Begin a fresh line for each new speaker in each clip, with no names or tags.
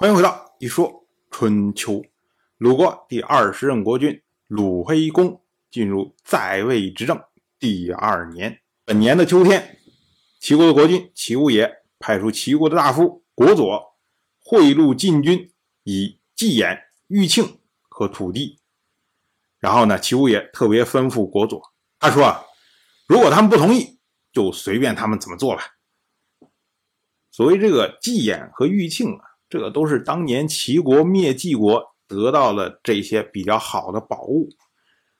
欢迎回到一说春秋。鲁国第二十任国君鲁黑公进入在位执政第二年。本年的秋天，齐国的国君齐武也派出齐国的大夫国佐贿赂晋军，以祭演、玉庆和土地。然后呢，齐武也特别吩咐国佐，他说啊，如果他们不同意，就随便他们怎么做吧。所谓这个祭演和玉庆啊。这都是当年齐国灭晋国得到了这些比较好的宝物，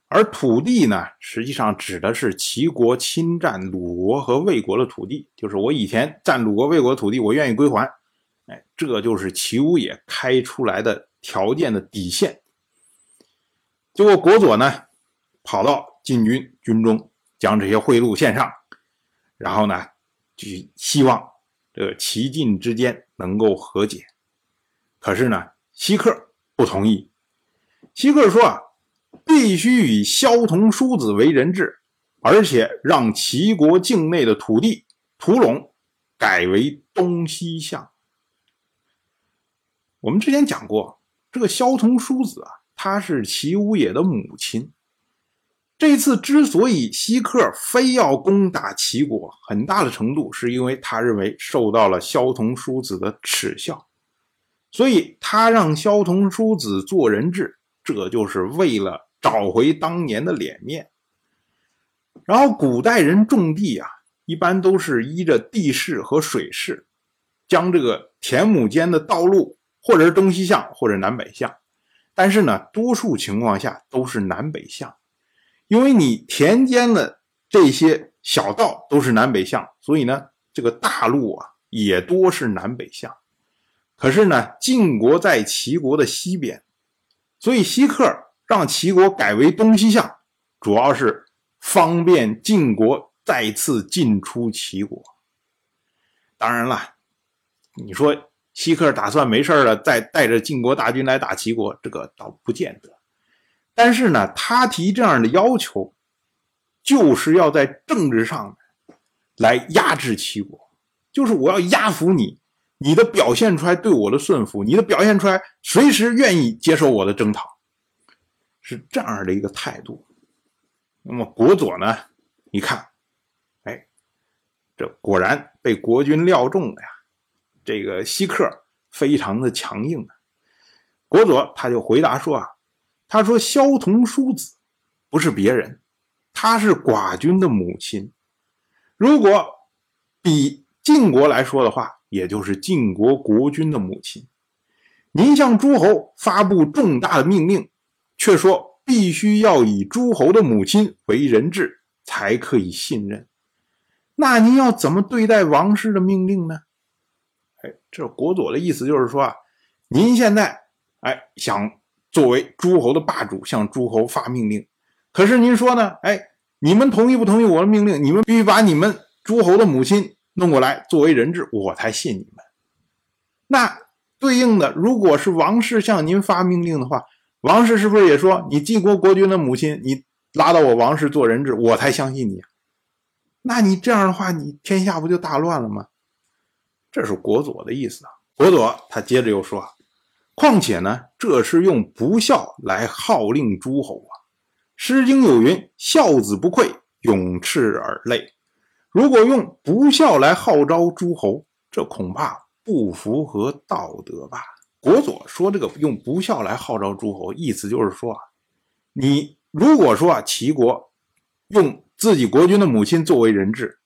而土地呢，实际上指的是齐国侵占鲁国和魏国的土地，就是我以前占鲁国、魏国的土地，我愿意归还。哎，这就是齐武也开出来的条件的底线。结果国佐呢，跑到晋军军中，将这些贿赂献上，然后呢，就希望这个齐晋之间能够和解。可是呢，西克不同意。西克说啊，必须以萧同叔子为人质，而且让齐国境内的土地土垄改为东西向。我们之前讲过，这个萧同叔子啊，他是齐武野的母亲。这次之所以西克非要攻打齐国，很大的程度是因为他认为受到了萧同叔子的耻笑。所以他让萧同叔子做人质，这就是为了找回当年的脸面。然后古代人种地啊，一般都是依着地势和水势，将这个田亩间的道路，或者是东西向，或者南北向。但是呢，多数情况下都是南北向，因为你田间的这些小道都是南北向，所以呢，这个大路啊也多是南北向。可是呢，晋国在齐国的西边，所以西克让齐国改为东西向，主要是方便晋国再次进出齐国。当然了，你说西克打算没事了，再带着晋国大军来打齐国，这个倒不见得。但是呢，他提这样的要求，就是要在政治上来压制齐国，就是我要压服你。你的表现出来对我的顺服，你的表现出来随时愿意接受我的征讨，是这样的一个态度。那么国佐呢？你看，哎，这果然被国君料中了呀。这个西克非常的强硬啊。国佐他就回答说啊，他说萧同叔子不是别人，他是寡君的母亲。如果比晋国来说的话。也就是晋国国君的母亲，您向诸侯发布重大的命令，却说必须要以诸侯的母亲为人质才可以信任，那您要怎么对待王室的命令呢？哎，这国佐的意思就是说啊，您现在哎想作为诸侯的霸主向诸侯发命令，可是您说呢？哎，你们同意不同意我的命令？你们必须把你们诸侯的母亲。弄过来作为人质，我才信你们。那对应的，如果是王室向您发命令的话，王室是不是也说你晋国国君的母亲，你拉到我王室做人质，我才相信你？那你这样的话，你天下不就大乱了吗？这是国佐的意思啊。国佐他接着又说：“况且呢，这是用不孝来号令诸侯啊。《诗经》有云：‘孝子不愧，永赤而泪。’”如果用不孝来号召诸侯，这恐怕不符合道德吧？国佐说：“这个用不孝来号召诸侯，意思就是说啊，你如果说啊，齐国用自己国君的母亲作为人质，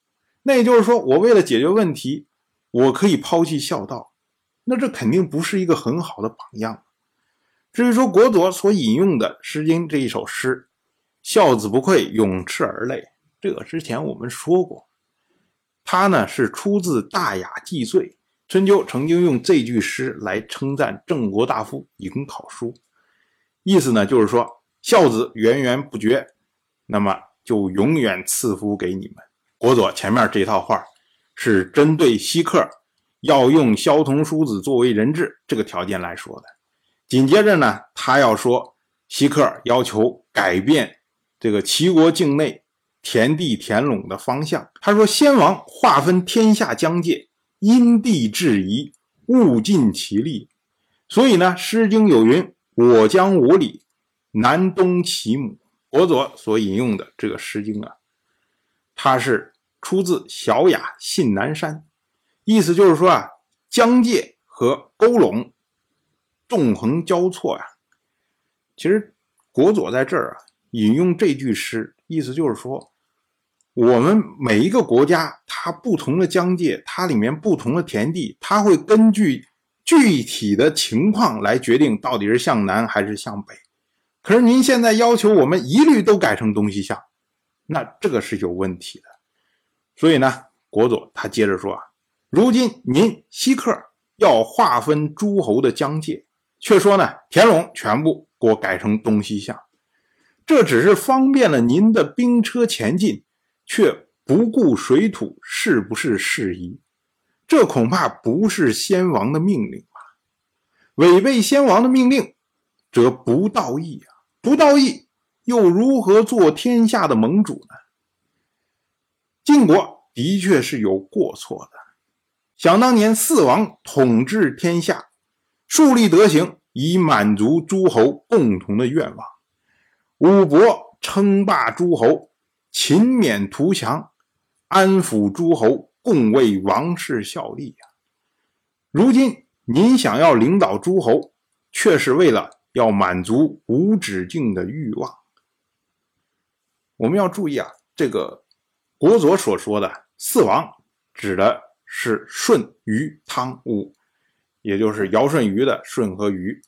那也就是说，我为了解决问题，我可以抛弃孝道，那这肯定不是一个很好的榜样。至于说国佐所引用的《诗经》这一首诗，‘孝子不愧，永赤而泪’，这个之前我们说过。”他呢是出自《大雅记岁》，春秋曾经用这句诗来称赞郑国大夫颍考叔，意思呢就是说孝子源源不绝，那么就永远赐福给你们。国佐前面这套话是针对西克要用萧同叔子作为人质这个条件来说的，紧接着呢他要说西克要求改变这个齐国境内。田地田垄的方向，他说：“先王划分天下疆界，因地制宜，物尽其力。所以呢，《诗经》有云：“我将无礼，南东其母。”国佐所引用的这个《诗经》啊，它是出自小雅信南山，意思就是说啊，疆界和沟垄纵横交错呀。其实国佐在这儿啊引用这句诗，意思就是说，我们每一个国家它不同的疆界，它里面不同的田地，它会根据具体的情况来决定到底是向南还是向北。可是您现在要求我们一律都改成东西向，那这个是有问题的。所以呢，国佐他接着说啊，如今您西克要划分诸侯的疆界，却说呢田垄全部给我改成东西向，这只是方便了您的兵车前进，却不顾水土是不是适宜，这恐怕不是先王的命令吧？违背先王的命令，则不道义啊！不道义，又如何做天下的盟主呢？晋国的确是有过错的。想当年，四王统治天下，树立德行，以满足诸侯共同的愿望。五伯称霸诸侯，勤勉图强，安抚诸侯，共为王室效力呀。如今您想要领导诸侯，却是为了。要满足无止境的欲望，我们要注意啊，这个国佐所说的四王指的是舜、禹、汤、武，也就是尧舜禹的舜和禹。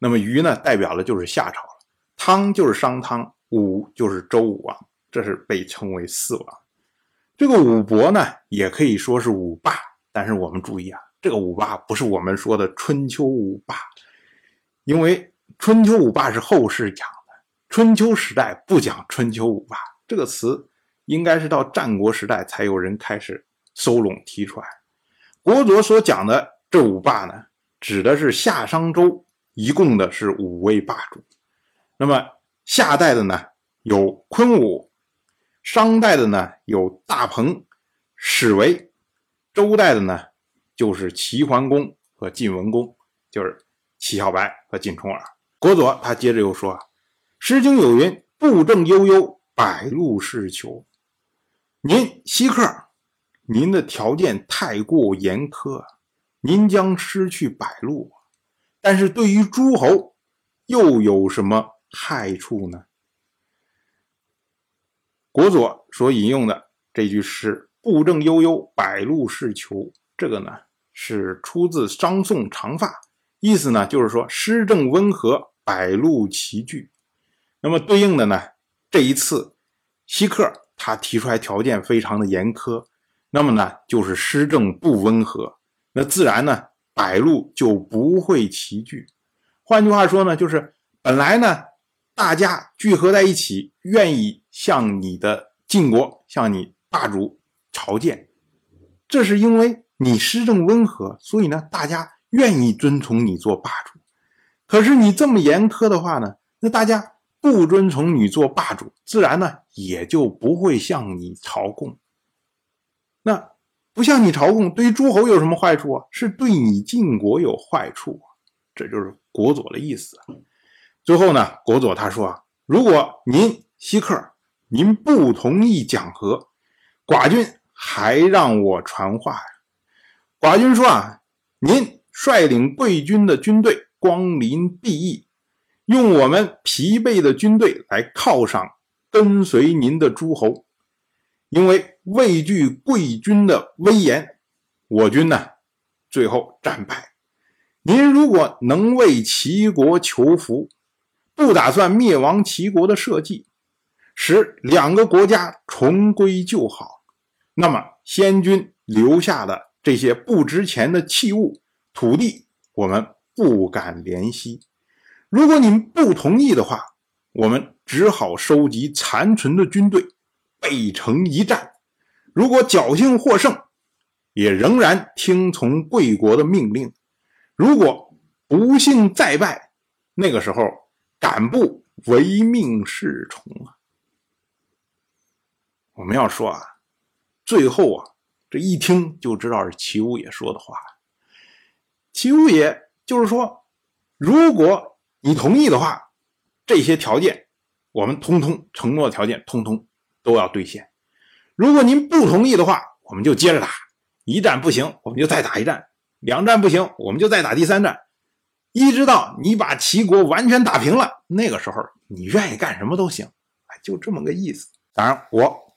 那么禹呢，代表的就是夏朝了；汤就是商汤，武就是周武王，这是被称为四王。这个五伯呢，也可以说是五霸，但是我们注意啊，这个五霸不是我们说的春秋五霸，因为。春秋五霸是后世讲的，春秋时代不讲春秋五霸这个词，应该是到战国时代才有人开始收拢提出来。国佐所讲的这五霸呢，指的是夏商周一共的是五位霸主。那么夏代的呢有昆武，商代的呢有大鹏、史维，周代的呢就是齐桓公和晋文公，就是齐小白和晋重耳。国佐他接着又说：“诗经有云，布政悠悠，百禄是求。您西克，您的条件太过严苛，您将失去百禄。但是对于诸侯，又有什么害处呢？”国佐所引用的这句诗“布政悠悠，百路是求”，这个呢是出自商颂长发，意思呢就是说施政温和。百路齐聚，那么对应的呢？这一次，希克他提出来条件非常的严苛，那么呢，就是施政不温和，那自然呢，百路就不会齐聚。换句话说呢，就是本来呢，大家聚合在一起，愿意向你的晋国、向你霸主朝见，这是因为你施政温和，所以呢，大家愿意遵从你做霸主。可是你这么严苛的话呢，那大家不遵从你做霸主，自然呢也就不会向你朝贡。那不向你朝贡，对于诸侯有什么坏处啊？是对你晋国有坏处啊！这就是国佐的意思。最后呢，国佐他说啊，如果您西克您不同意讲和，寡君还让我传话呀。寡君说啊，您率领贵军的军队。光临敝邑，用我们疲惫的军队来犒赏跟随您的诸侯，因为畏惧贵军的威严，我军呢最后战败。您如果能为齐国求福，不打算灭亡齐国的社稷，使两个国家重归旧好，那么先君留下的这些不值钱的器物、土地，我们。不敢怜惜。如果您不同意的话，我们只好收集残存的军队，背城一战。如果侥幸获胜，也仍然听从贵国的命令；如果不幸再败，那个时候敢不唯命是从啊？我们要说啊，最后啊，这一听就知道是齐武也说的话。齐武也。就是说，如果你同意的话，这些条件我们通通承诺条件通通都要兑现。如果您不同意的话，我们就接着打，一战不行，我们就再打一战；两战不行，我们就再打第三战，一直到你把齐国完全打平了，那个时候你愿意干什么都行，就这么个意思。当然，我